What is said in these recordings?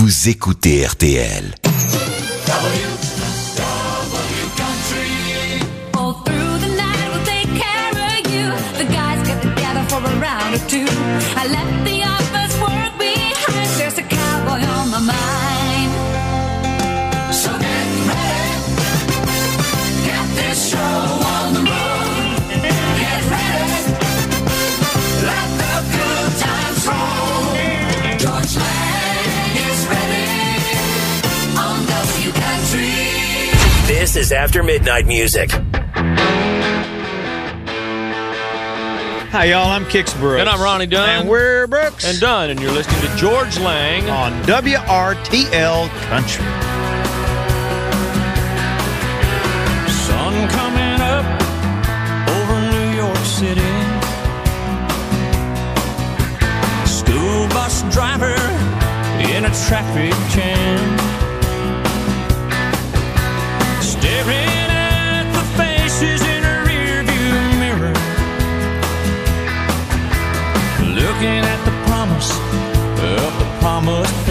vous écoutez RTL. Through the This is After Midnight Music. Hi, y'all. I'm Kix Brooks. And I'm Ronnie Dunn. And we're Brooks. and done. And you're listening to George Lang. on WRTL Country. Sun coming up over New York City. School bus driver in a traffic jam. Faces in a rearview mirror. Looking at the promise of the promised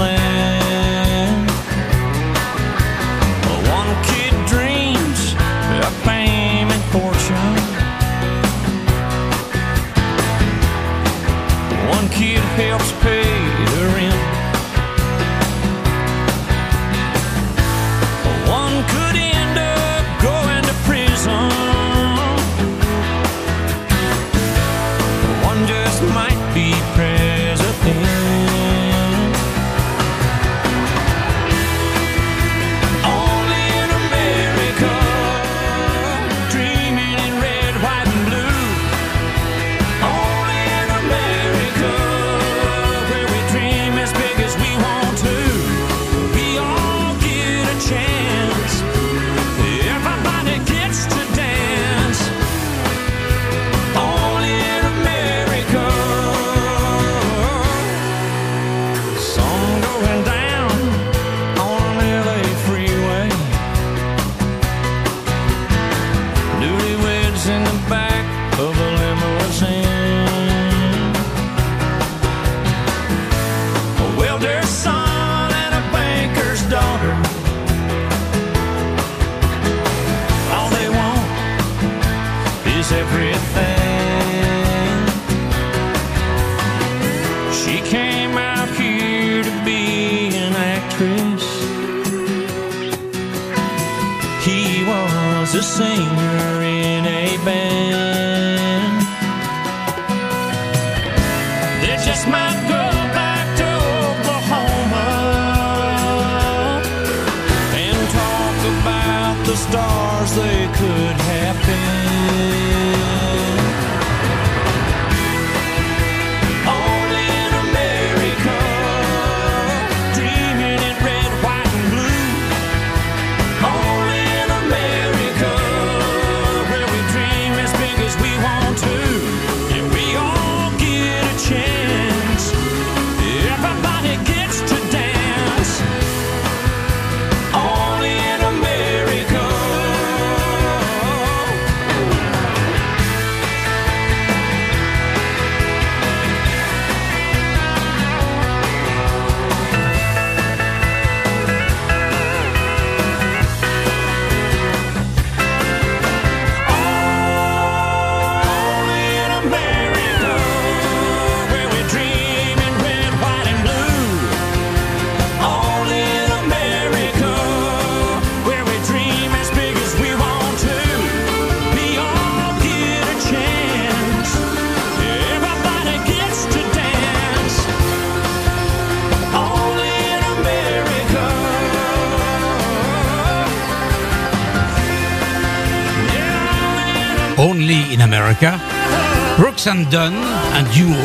Brooks and Dunn, un duo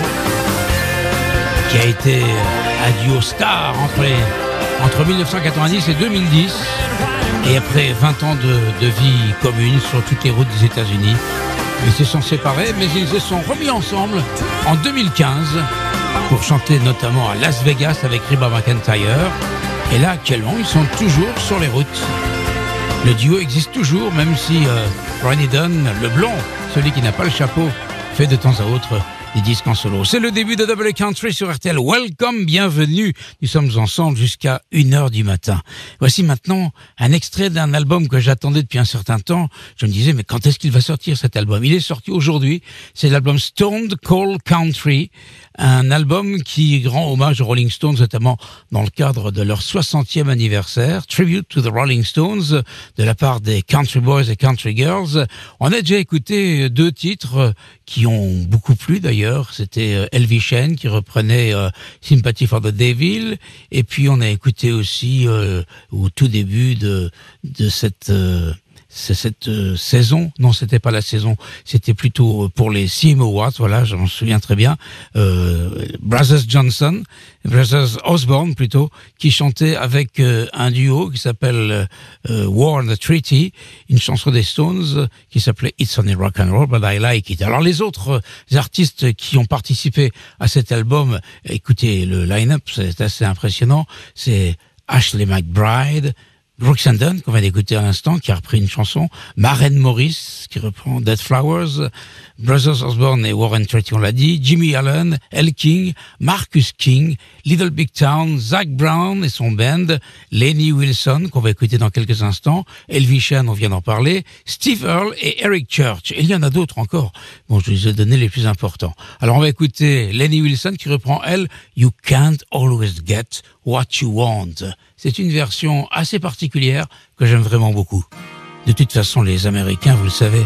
qui a été un duo star entre, les- entre 1990 et 2010. Et après 20 ans de, vie commune sur toutes les routes des États-Unis, ils se sont séparés, mais ils se sont remis ensemble en 2015 pour chanter notamment à Las Vegas avec Reba McIntyre. Et là, actuellement, ils sont toujours sur les routes. Le duo existe toujours, même si euh, Ronnie Dunn, le blond, celui qui n'a pas le chapeau, fait de temps à autre des disques en solo. C'est le début de Double Country sur RTL. Welcome, bienvenue. Nous sommes ensemble jusqu'à 1h du matin. Voici maintenant un extrait d'un album que j'attendais depuis un certain temps. Je me disais, mais quand est-ce qu'il va sortir cet album? Il est sorti aujourd'hui. C'est l'album Stoned Cold Country un album qui rend hommage aux Rolling Stones, notamment dans le cadre de leur 60e anniversaire, Tribute to the Rolling Stones, de la part des Country Boys et Country Girls. On a déjà écouté deux titres qui ont beaucoup plu d'ailleurs. C'était euh, Elvis Shane qui reprenait euh, Sympathy for the Devil, et puis on a écouté aussi euh, au tout début de, de cette... euh, c'est cette euh, saison. Non, c'était pas la saison. C'était plutôt euh, pour les CM Awards. Voilà, je m'en souviens très bien. Euh, Brothers Johnson, Brothers Osborne plutôt, qui chantait avec euh, un duo qui s'appelle euh, War and the Treaty, une chanson des Stones qui s'appelait It's Only Rock and Roll, but I Like It. Alors les autres artistes qui ont participé à cet album, écoutez le line-up, c'est assez impressionnant. C'est Ashley McBride. Brooks and qu'on vient d'écouter à l'instant, qui a repris une chanson, Maren Morris, qui reprend Dead Flowers, Brothers Osborne et Warren Treaty, on l'a dit, Jimmy Allen, El King, Marcus King, Little Big Town, Zach Brown et son band, Lenny Wilson, qu'on va écouter dans quelques instants, Elvis Shane, on vient d'en parler, Steve Earle et Eric Church. Et il y en a d'autres encore. Bon, je vous ai donné les plus importants. Alors on va écouter Lenny Wilson qui reprend, elle, You Can't Always Get What You Want. C'est une version assez particulière que j'aime vraiment beaucoup. De toute façon, les Américains, vous le savez,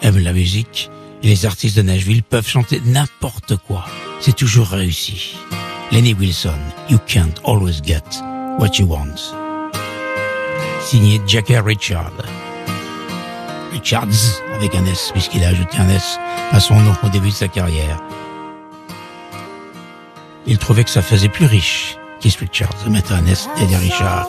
aiment la musique les artistes de Nashville peuvent chanter n'importe quoi. C'est toujours réussi. Lenny Wilson, You Can't Always Get What You Want. Signé Jackie Richard. Richards, avec un S, puisqu'il a ajouté un S à son nom au début de sa carrière. Il trouvait que ça faisait plus riche, Keith Richards, de mettre un S derrière Richard.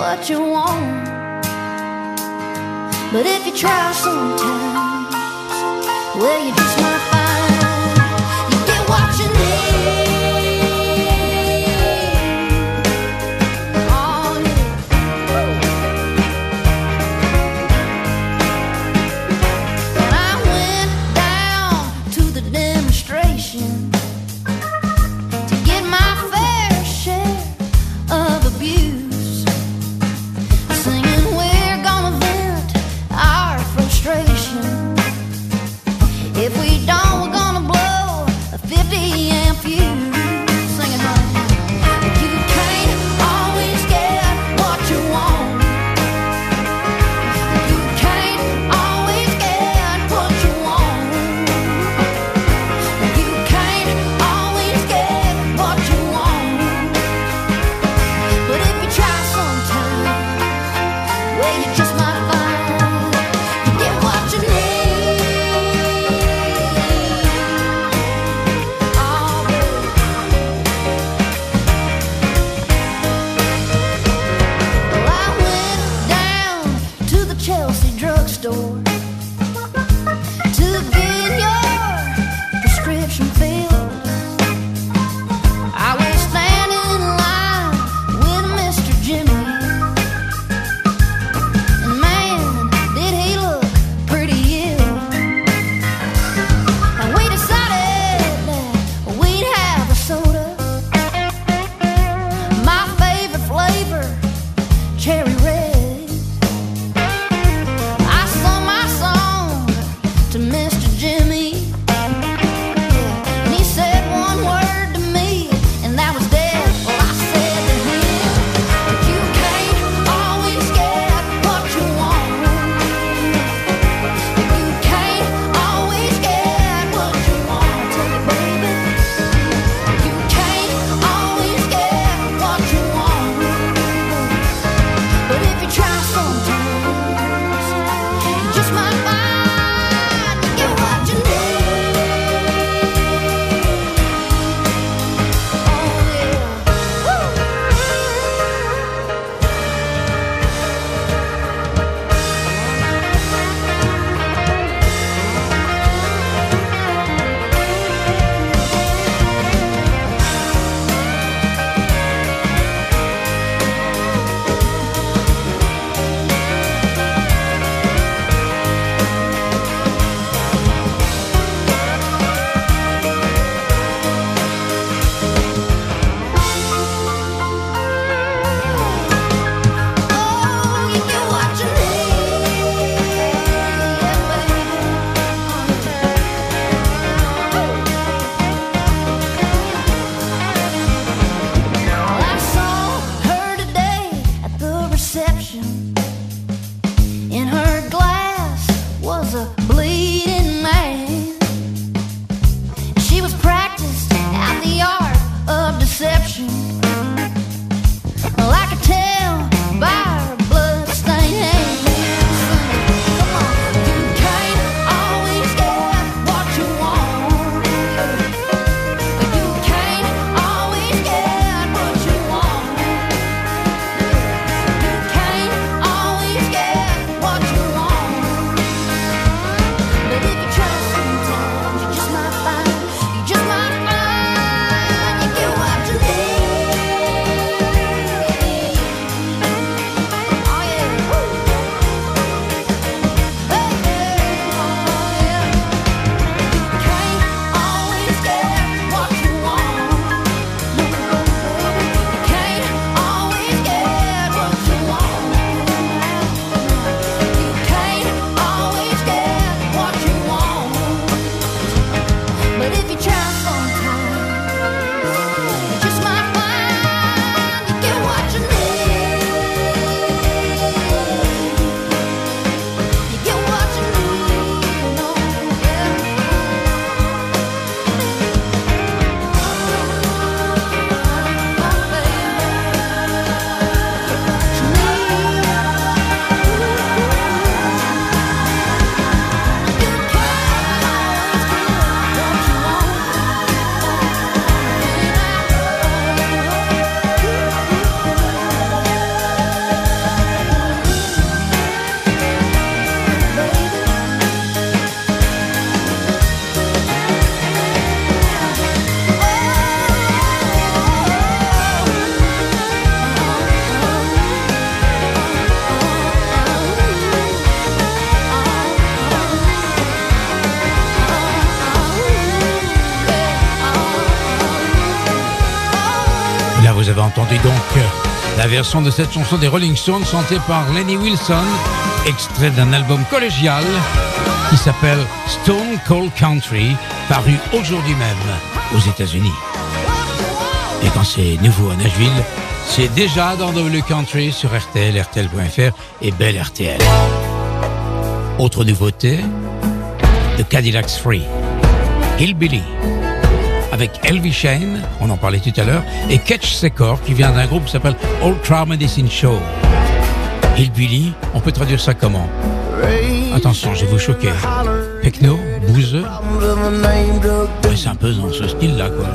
What you want. But if you try sometimes, well, you just might version de cette chanson des Rolling Stones chantée par Lenny Wilson, extrait d'un album collégial qui s'appelle Stone Cold Country, paru aujourd'hui même aux États-Unis. Et quand c'est nouveau à Nashville, c'est déjà dans W Country sur RTL, RTL.fr et Belle RTL. Autre nouveauté, The Cadillac's Free, Hillbilly avec Elvis Shane, on en parlait tout à l'heure, et Catch Secor qui vient d'un groupe qui s'appelle Old Trial Medicine Show. Hillbilly, on peut traduire ça comment? Attention, je vais vous choquer. Techno, bouseux. Ouais, c'est un peu dans ce style-là, quoi.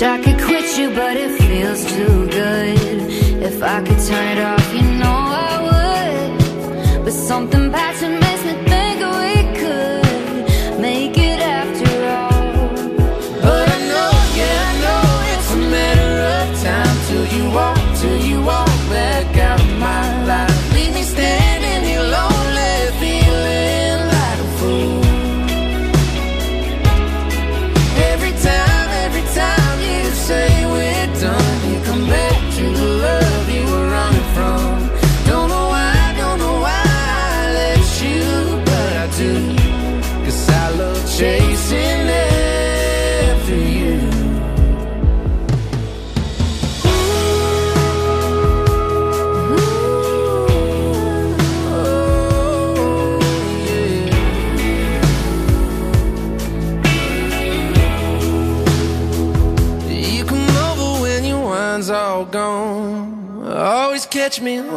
Wish I could quit you, but it feels too good. If I could turn it off, you know I would. But something bad.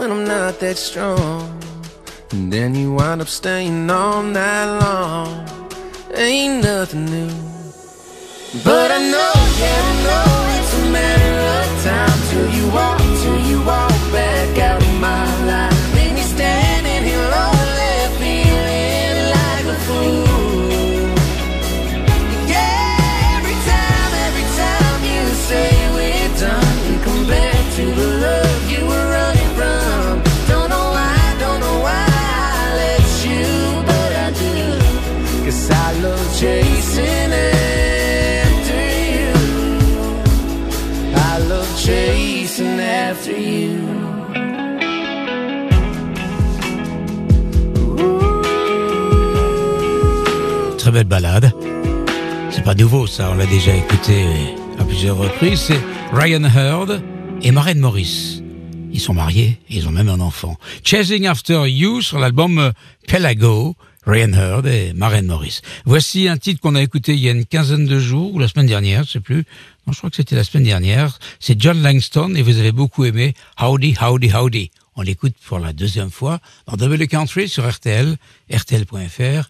When I'm not that strong. And then you wind up staying all night long. Ain't nothing new. But I know, yeah, I know it's a matter of time till you walk, till you walk back out of my belle balade. C'est pas nouveau ça, on l'a déjà écouté à plusieurs reprises. C'est Ryan Hurd et Maren Morris. Ils sont mariés et ils ont même un enfant. Chasing After You sur l'album Pelago, Ryan Hurd et Maren Morris. Voici un titre qu'on a écouté il y a une quinzaine de jours ou la semaine dernière, je sais plus. Non, je crois que c'était la semaine dernière. C'est John Langston et vous avez beaucoup aimé Howdy, Howdy, Howdy. On l'écoute pour la deuxième fois dans Double Country sur RTL, RTL.fr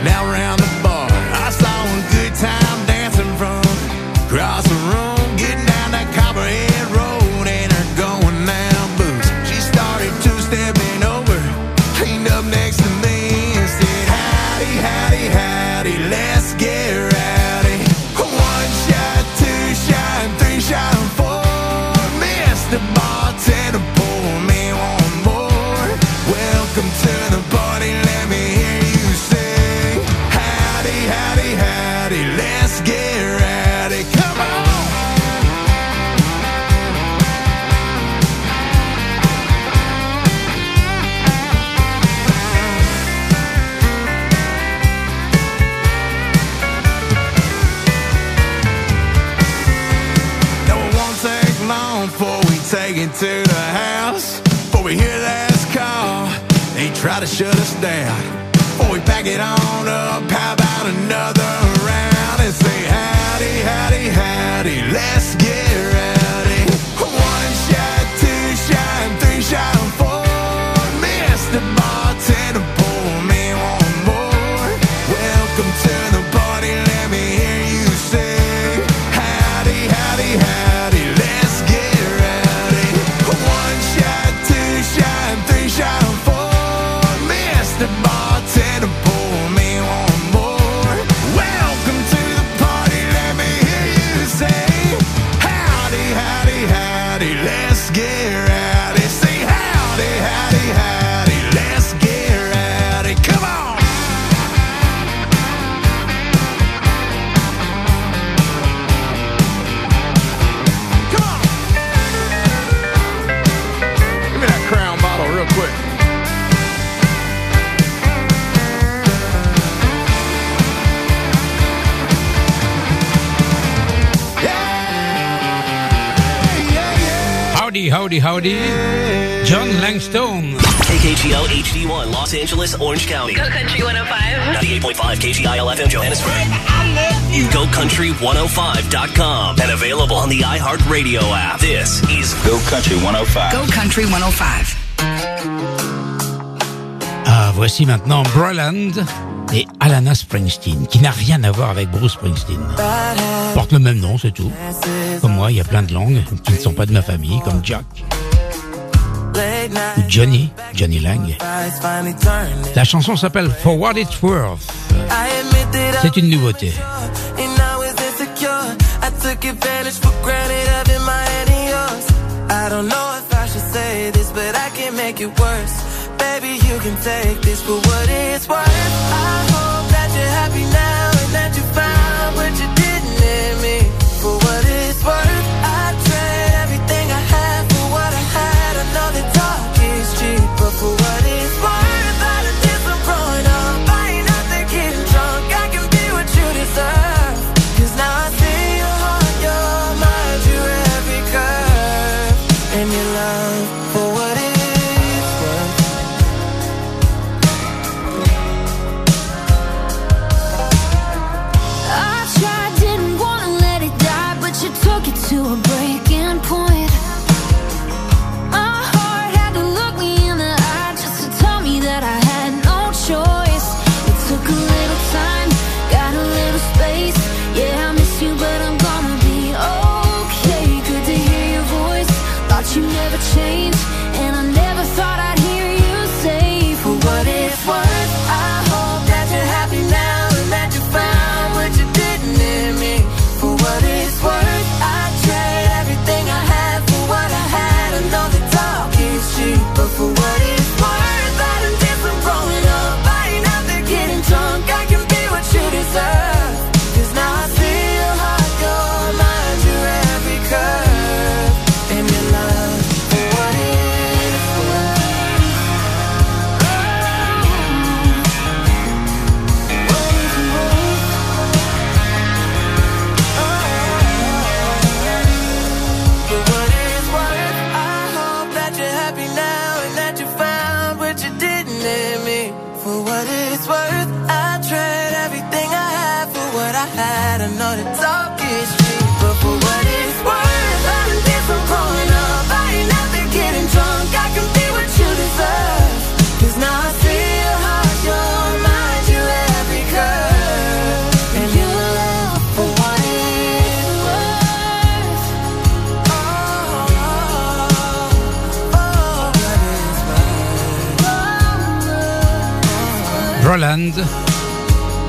hanging out around the bar. I saw a good time down. Howdy, howdy, howdy. John Langstone. KKGL HD1 Los Angeles, Orange County. Go Country 105. 98.5 KGIL FM Johannesburg. GoCountry105.com and available on the iHeartRadio app. This is Go Country 105. Go Country 105. Ah voici maintenant Broland et Alana Springsteen, qui n'a rien à voir avec Bruce Springsteen. Porte le même nom, c'est tout. Comme moi, il y a plein de langues qui ne sont pas de ma famille, comme Jack ou Johnny, Johnny Lang. La chanson s'appelle For What It's Worth. C'est une nouveauté. I don't know. Baby, you can take this for what it's worth. I hope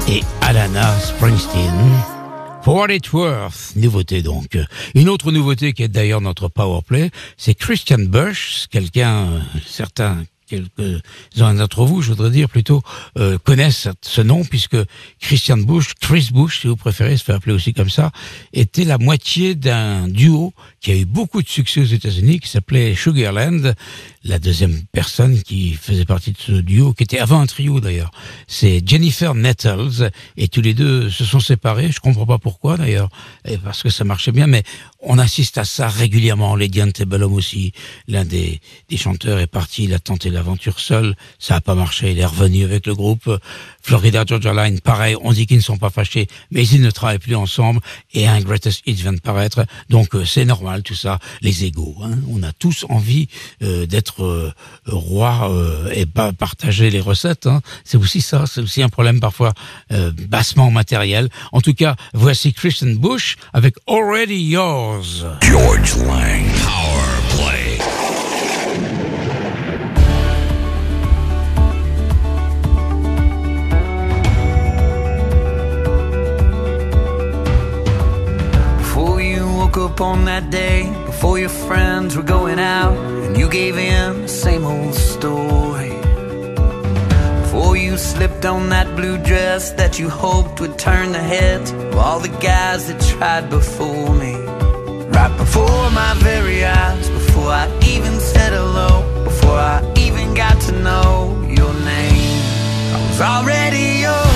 Et Alana Springsteen. For What It's Worth, nouveauté donc. Une autre nouveauté qui est d'ailleurs notre powerplay, c'est Christian Bush, quelqu'un, euh, certains, quelques-uns d'entre vous, je voudrais dire plutôt, euh, connaissent ce nom puisque Christian Bush, Chris Bush, si vous préférez, se fait appeler aussi comme ça, était la moitié d'un duo qui a eu beaucoup de succès aux États-Unis, qui s'appelait Sugarland. La deuxième personne qui faisait partie de ce duo, qui était avant un trio d'ailleurs, c'est Jennifer Nettles, et tous les deux se sont séparés. Je comprends pas pourquoi d'ailleurs, parce que ça marchait bien, mais on assiste à ça régulièrement. Lady Antebellum aussi, l'un des, des chanteurs est parti, il a tenté l'aventure seul, ça a pas marché, il est revenu avec le groupe. Florida Georgia Line, pareil, on dit qu'ils ne sont pas fâchés, mais ils ne travaillent plus ensemble, et un Greatest Hits vient de paraître, donc euh, c'est normal tout ça, les égaux. Hein. On a tous envie euh, d'être euh, roi euh, et pas partager les recettes. Hein. C'est aussi ça, c'est aussi un problème parfois bassement matériel. En tout cas, voici Christian Bush avec Already Yours. George Lang. Power Play. Woke up on that day, before your friends were going out, and you gave in the same old story. Before you slipped on that blue dress that you hoped would turn the heads of all the guys that tried before me. Right before my very eyes, before I even said hello, before I even got to know your name, I was already yours,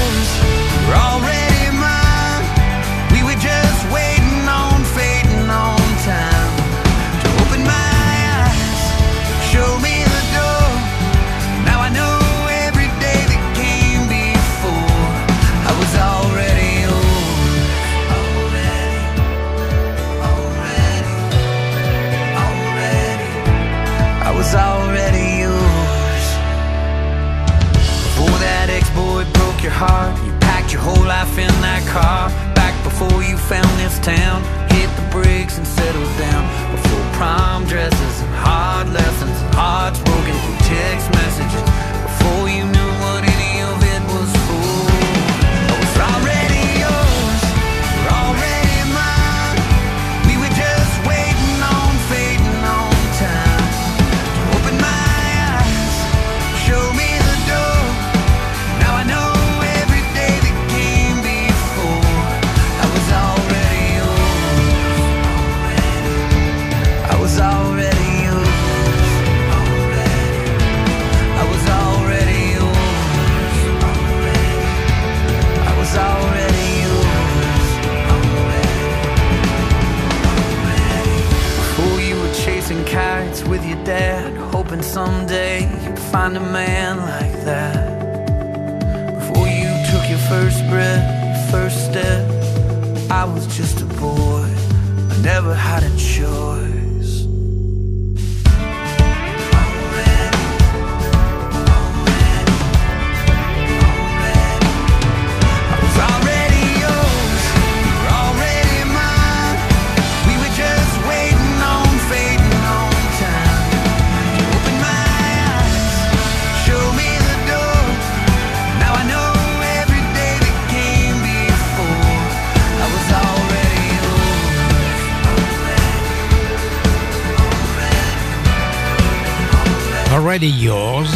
Already Yours,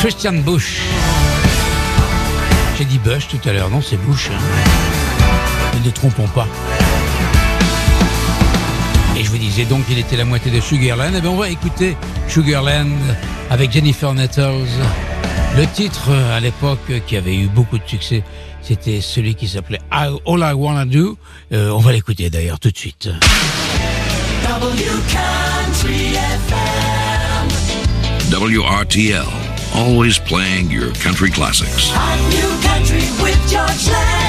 Christian Bush. J'ai dit Bush tout à l'heure, non c'est Bush. Hein. Ne trompons pas. Et je vous disais donc qu'il était la moitié de Sugarland. Et bien on va écouter Sugarland avec Jennifer Nettles. Le titre euh, à l'époque euh, qui avait eu beaucoup de succès, c'était celui qui s'appelait All I Wanna Do. Euh, on va l'écouter d'ailleurs tout de suite. WRTL, always playing your country classics. New country with George Lang.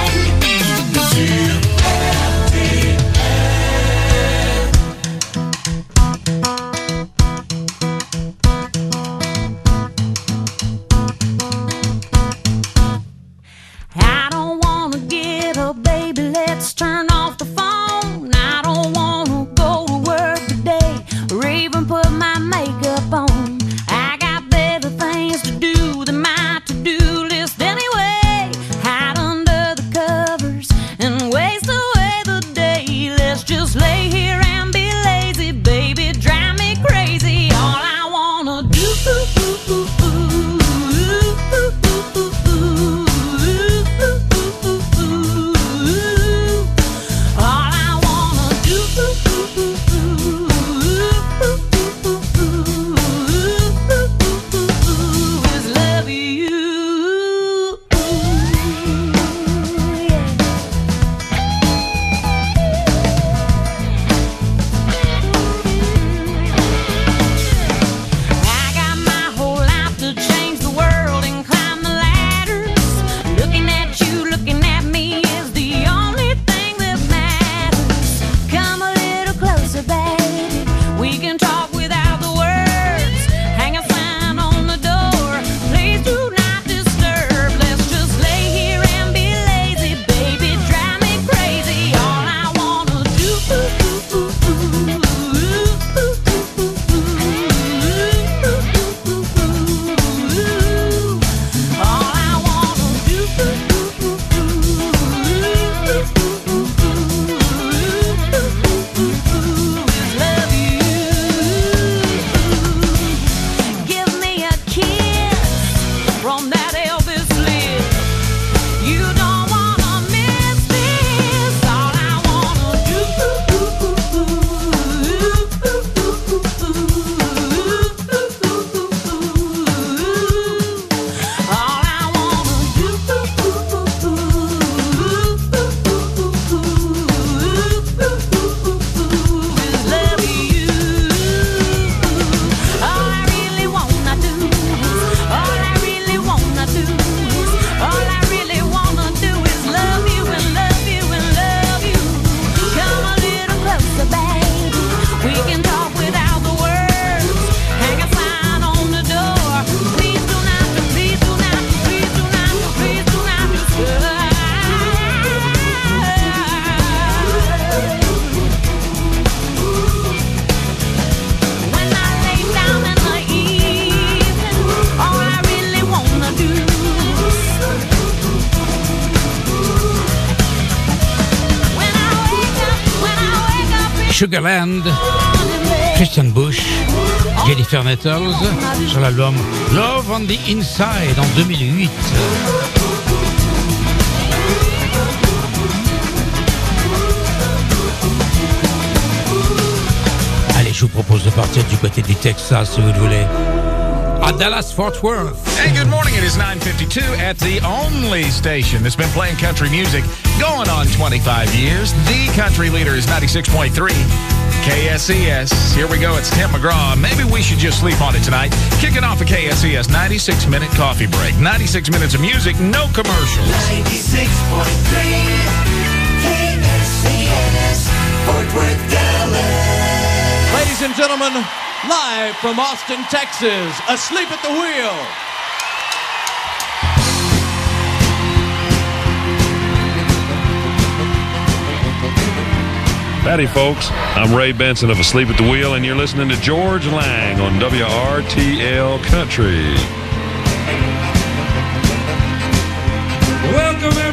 Sugarland, Christian Bush, Jennifer Nettles sur l'album Love on the Inside en 2008. Allez, je vous propose de partir du côté du Texas si vous le voulez. À Dallas Fort Worth. Hey, good morning. It is 9:52 at the only station that's been playing country music going on 25 years. The country leader is 96.3 KSES. Here we go. It's Tim McGraw. Maybe we should just sleep on it tonight. Kicking off a KSES 96 minute coffee break. 96 minutes of music, no commercials. 96.3 KSCS, Fort Worth, Dallas. Ladies and gentlemen, live from Austin, Texas, asleep at the wheel. Howdy, folks. I'm Ray Benson of Asleep at the Wheel, and you're listening to George Lang on WRTL Country. Welcome everybody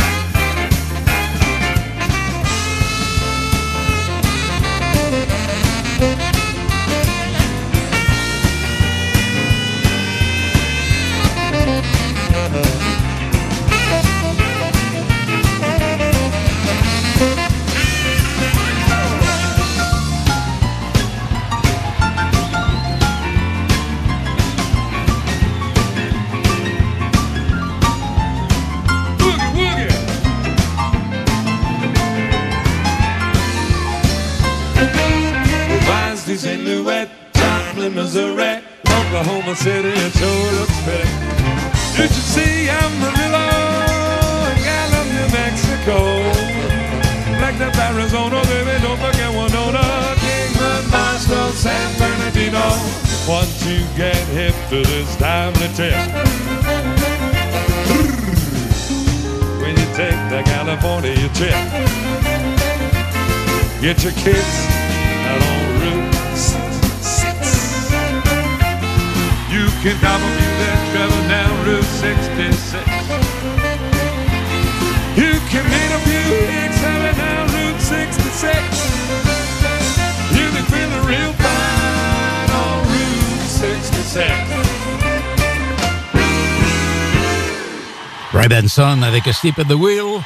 Ray Benson avec Sleep at the Wheel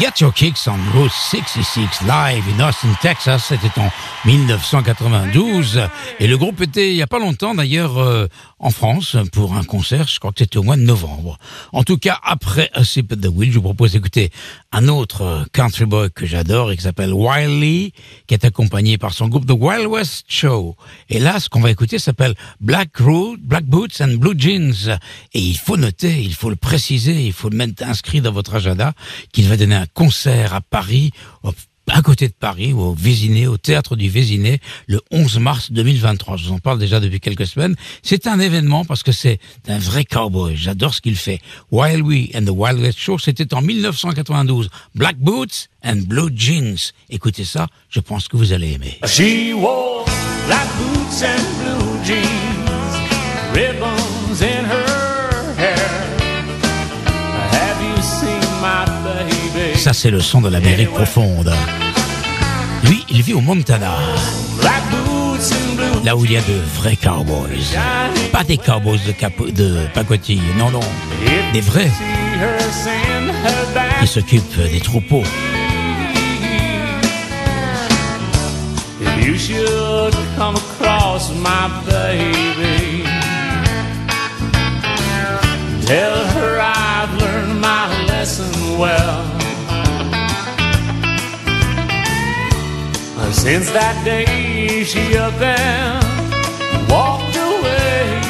Get Your Kicks on Route 66 live in Austin, Texas. C'était en 1992. Et le groupe était il y a pas longtemps d'ailleurs euh, en France pour un concert. Je crois que c'était au mois de novembre. En tout cas, après A Sip at the Wheel, je vous propose d'écouter un autre euh, country boy que j'adore et qui s'appelle Wiley, qui est accompagné par son groupe The Wild West Show. Et là, ce qu'on va écouter s'appelle Black Road, Black Boots and Blue Jeans. Et il faut noter, il faut le préciser, il faut le mettre inscrit dans votre agenda qu'il va donner un concert à Paris, à côté de Paris, au Vésiné, au théâtre du Vésiné, le 11 mars 2023. Je vous en parle déjà depuis quelques semaines. C'est un événement parce que c'est un vrai cowboy. J'adore ce qu'il fait. Wild We and the Wild West Show, c'était en 1992. Black Boots and Blue Jeans. Écoutez ça, je pense que vous allez aimer. She wore black boots and blue Ça, c'est le son de l'Amérique profonde. Lui, il vit au Montana, là où il y a de vrais cowboys. Pas des cowboys de, capo- de pacotille, non, non. Des vrais qui s'occupent des troupeaux. You should come across my baby, tell her I've learned my lesson well. Since that day she up and walked away,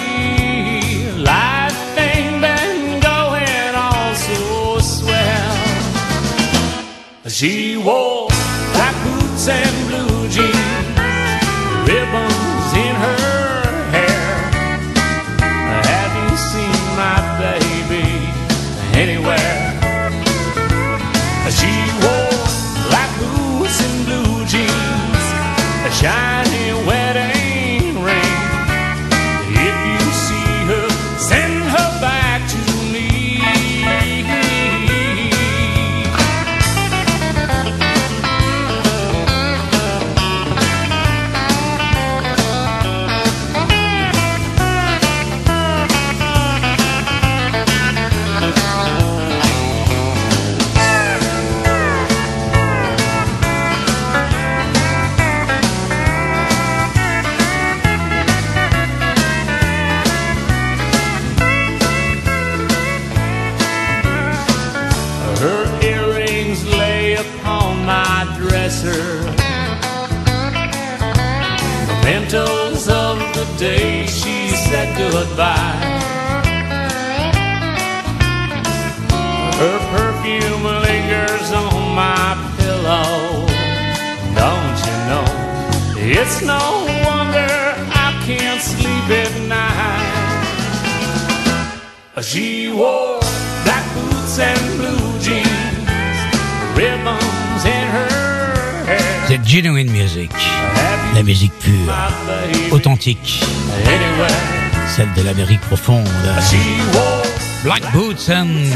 life ain't been going all so swell. She wore black boots and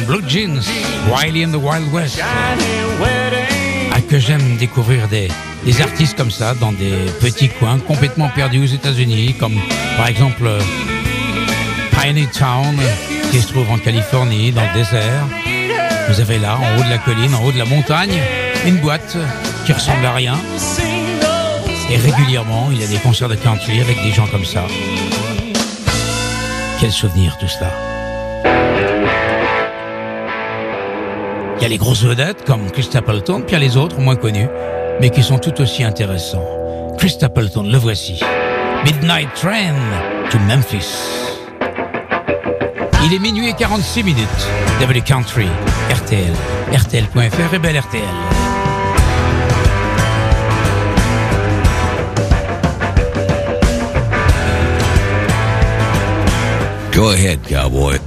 Blue Jeans, Wiley and the Wild West. Ah, que j'aime découvrir des, des artistes comme ça dans des petits coins complètement perdus aux États-Unis, comme par exemple euh, Piney Town, qui se trouve en Californie, dans le désert. Vous avez là, en haut de la colline, en haut de la montagne, une boîte qui ressemble à rien. Et régulièrement, il y a des concerts de country avec des gens comme ça. Quel souvenir tout cela. Il y a les grosses vedettes comme Chris Stapleton, puis il y a les autres moins connus, mais qui sont tout aussi intéressants. Chris Stapleton, le voici. Midnight Train to Memphis. Il est minuit et 46 minutes. W Country, RTL, RTL.fr et belle RTL. Go ahead, cowboy.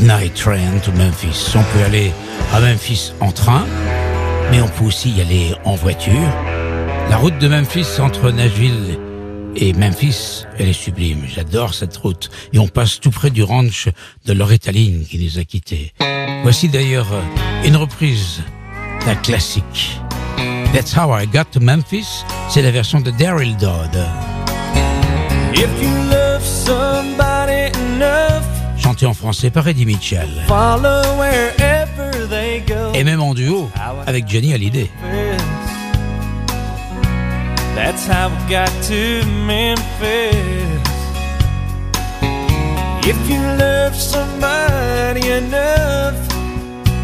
Midnight Train to Memphis. On peut aller à Memphis en train, mais on peut aussi y aller en voiture. La route de Memphis entre Nashville et Memphis, elle est sublime. J'adore cette route. Et on passe tout près du ranch de Loretta Lynn qui nous a quittés. Voici d'ailleurs une reprise d'un classique. That's How I Got to Memphis. C'est la version de Daryl Dodd. If you love somebody Chanté en français par Eddie Mitchell. follow wherever they go. Et même en duo avec Johnny Hallyday. That's how we got to Memphis. If you love somebody enough,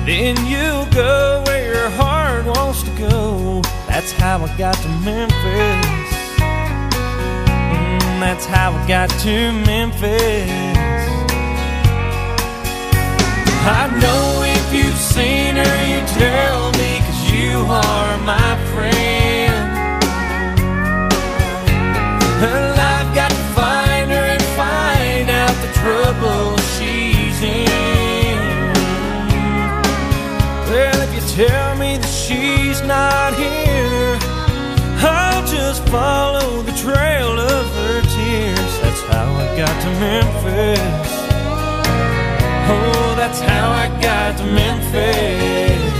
then you'll go where your heart wants to go. That's how I got to Memphis. Mm, that's how I got to Memphis. I know if you've seen her, you tell me, cause you are my friend. Well, I've got to find her and find out the trouble she's in. Well, if you tell me that she's not here, I'll just follow the trail of her tears. That's how I got to Memphis. Oh, that's how I got to Memphis.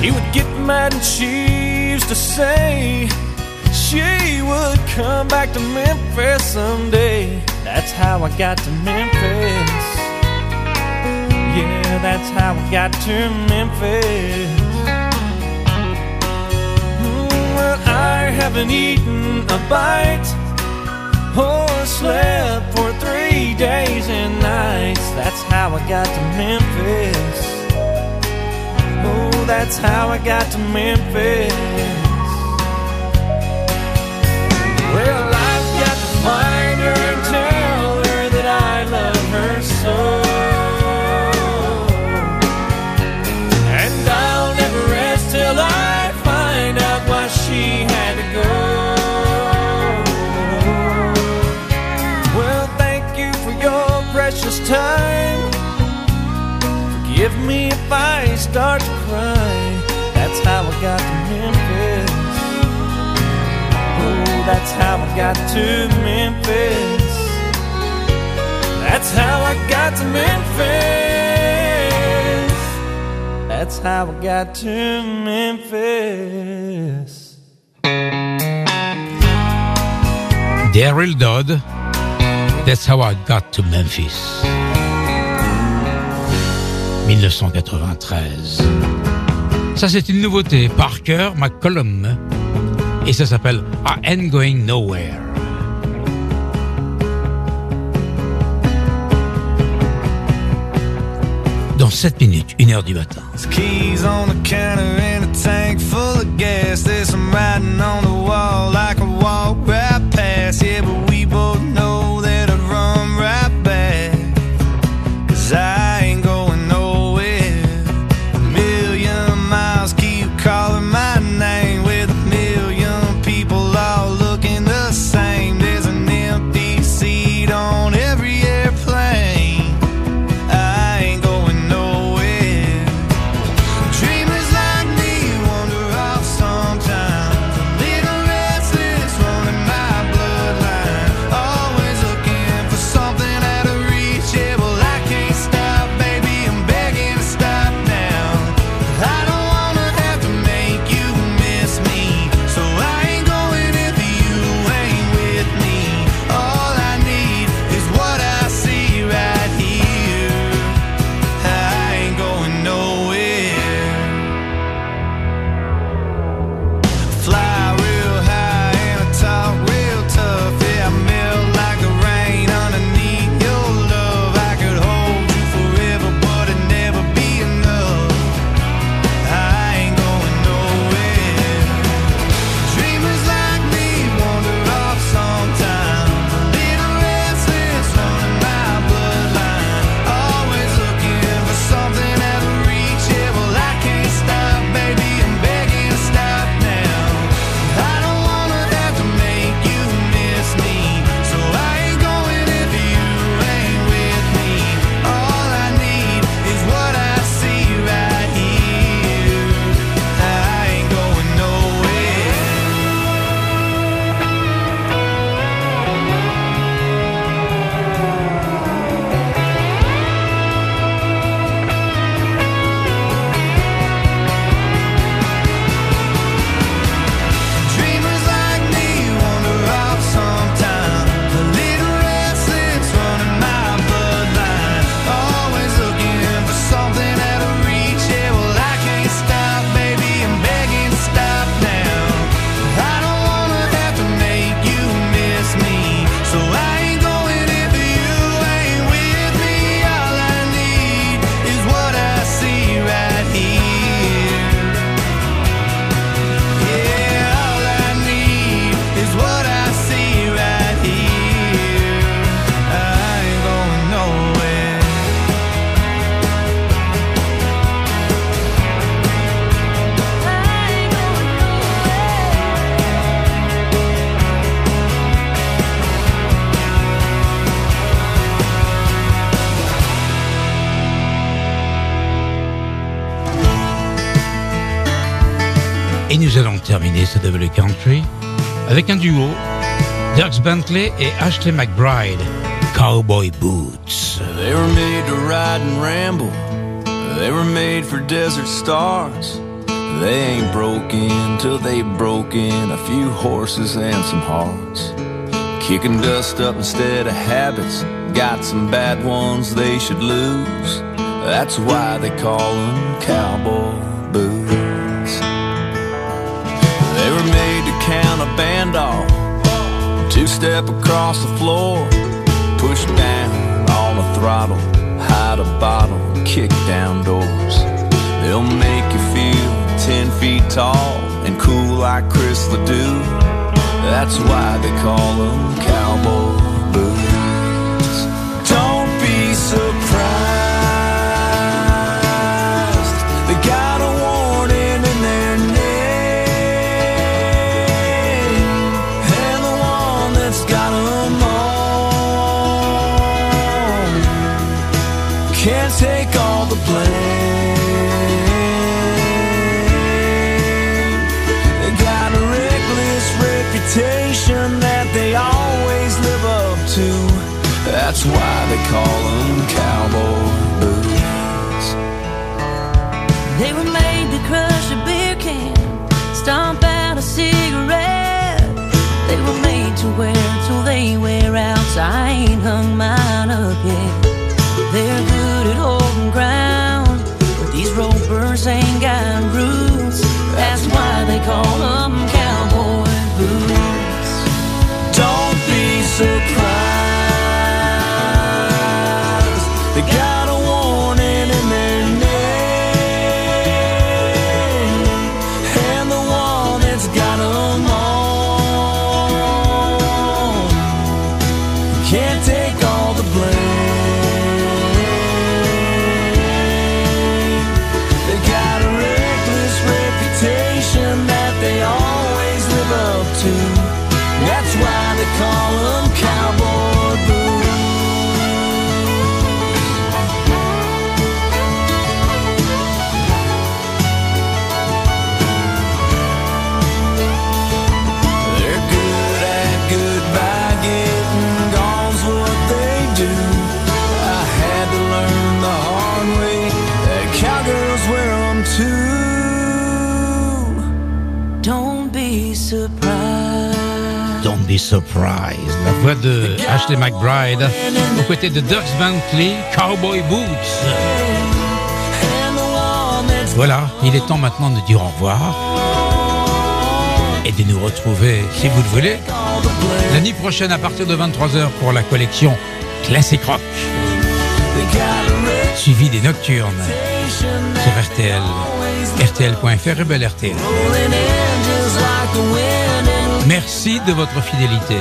She would get mad and she used to say she would come back to Memphis someday. That's how I got to Memphis. Yeah, that's how I got to Memphis. Mm, Well, I haven't eaten a bite or slept for three days and nights. That's how I got to Memphis. Oh, that's how I got to Memphis. Find her and tell her that I love her so. And I'll never rest till I find out why she had to go. Well, thank you for your precious time. Forgive me if I start to cry. That's how I got to Memphis. That's how I got to Memphis. That's how I got to Memphis. That's how I got to Memphis. Daryl Dodd. That's how I got to Memphis. 1993. Ça, c'est une nouveauté. Parker McCollum. Et ça s'appelle I Ain't Going Nowhere. Dans 7 minutes, 1 heure du matin. Bentley et Ashley McBride, Cowboy Boots. They were made to ride and ramble. They were made for desert stars. They ain't broken till they've broken a few horses and some hearts. Kicking dust up instead of habits. Got some bad ones they should lose. That's why they call them cowboy boots. Two step across the floor. Push down on the throttle. Hide a bottle. Kick down doors. They'll make you feel ten feet tall and cool like Chris Ledoux. That's why they call them cowboy boots. That's why they call them cowboy boots. They were made to crush a beer can, stomp out a cigarette. They were made to wear till they wear out. So I ain't hung mine up yet. They're good at holding ground, but these ropers ain't got roots. That's why they call them cowboy boots. Don't be surprised. La de Ashley McBride aux côtés de Dirks Bentley, Cowboy Boots. Voilà, il est temps maintenant de dire au revoir et de nous retrouver, si vous le voulez, l'année prochaine à partir de 23h pour la collection Classic Rock, suivi des Nocturnes sur RTL, RTL.fr et Belle RTL. Merci de votre fidélité.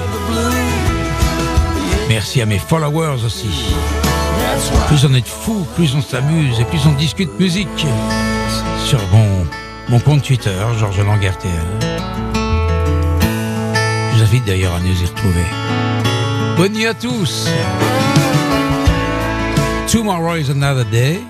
Merci à mes followers aussi. Plus on est de fous, plus on s'amuse et plus on discute musique. Sur mon, mon compte Twitter, Georges Lang RTL. Je vous invite d'ailleurs à nous y retrouver. Bonne nuit à tous. Tomorrow is another day.